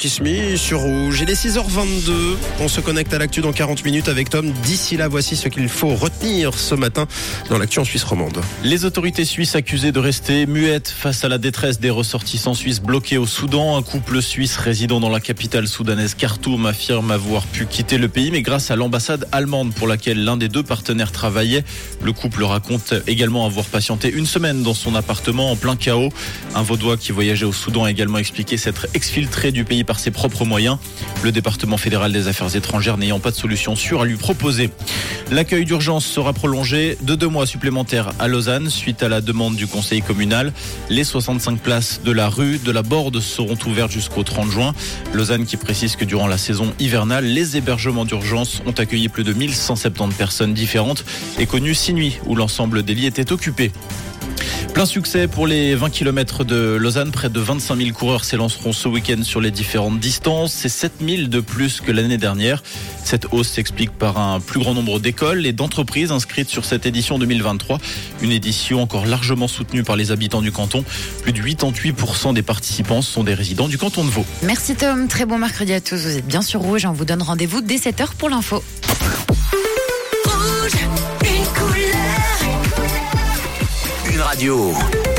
qui se met sur rouge. Il est 6h22. On se connecte à l'actu dans 40 minutes avec Tom. D'ici là, voici ce qu'il faut retenir ce matin dans l'actu en Suisse romande. Les autorités suisses accusées de rester muettes face à la détresse des ressortissants suisses bloqués au Soudan. Un couple suisse résidant dans la capitale soudanaise Khartoum affirme avoir pu quitter le pays, mais grâce à l'ambassade allemande pour laquelle l'un des deux partenaires travaillait. Le couple raconte également avoir patienté une semaine dans son appartement en plein chaos. Un vaudois qui voyageait au Soudan a également expliqué s'être exfiltré du pays par ses propres moyens. Le département fédéral des affaires étrangères n'ayant pas de solution sûre à lui proposer. L'accueil d'urgence sera prolongé de deux mois supplémentaires à Lausanne suite à la demande du conseil communal. Les 65 places de la rue de la Borde seront ouvertes jusqu'au 30 juin. Lausanne qui précise que durant la saison hivernale, les hébergements d'urgence ont accueilli plus de 1170 personnes différentes et connu six nuits où l'ensemble des lits étaient occupés. Plein succès pour les 20 km de Lausanne. Près de 25 000 coureurs s'élanceront ce week-end sur les différentes distances. C'est 7 000 de plus que l'année dernière. Cette hausse s'explique par un plus grand nombre d'écoles et d'entreprises inscrites sur cette édition 2023. Une édition encore largement soutenue par les habitants du canton. Plus de 88% des participants sont des résidents du canton de Vaud. Merci Tom, très bon mercredi à tous. Vous êtes bien sur Rouge. On vous donne rendez-vous dès 7h pour l'info. Rouge, radio.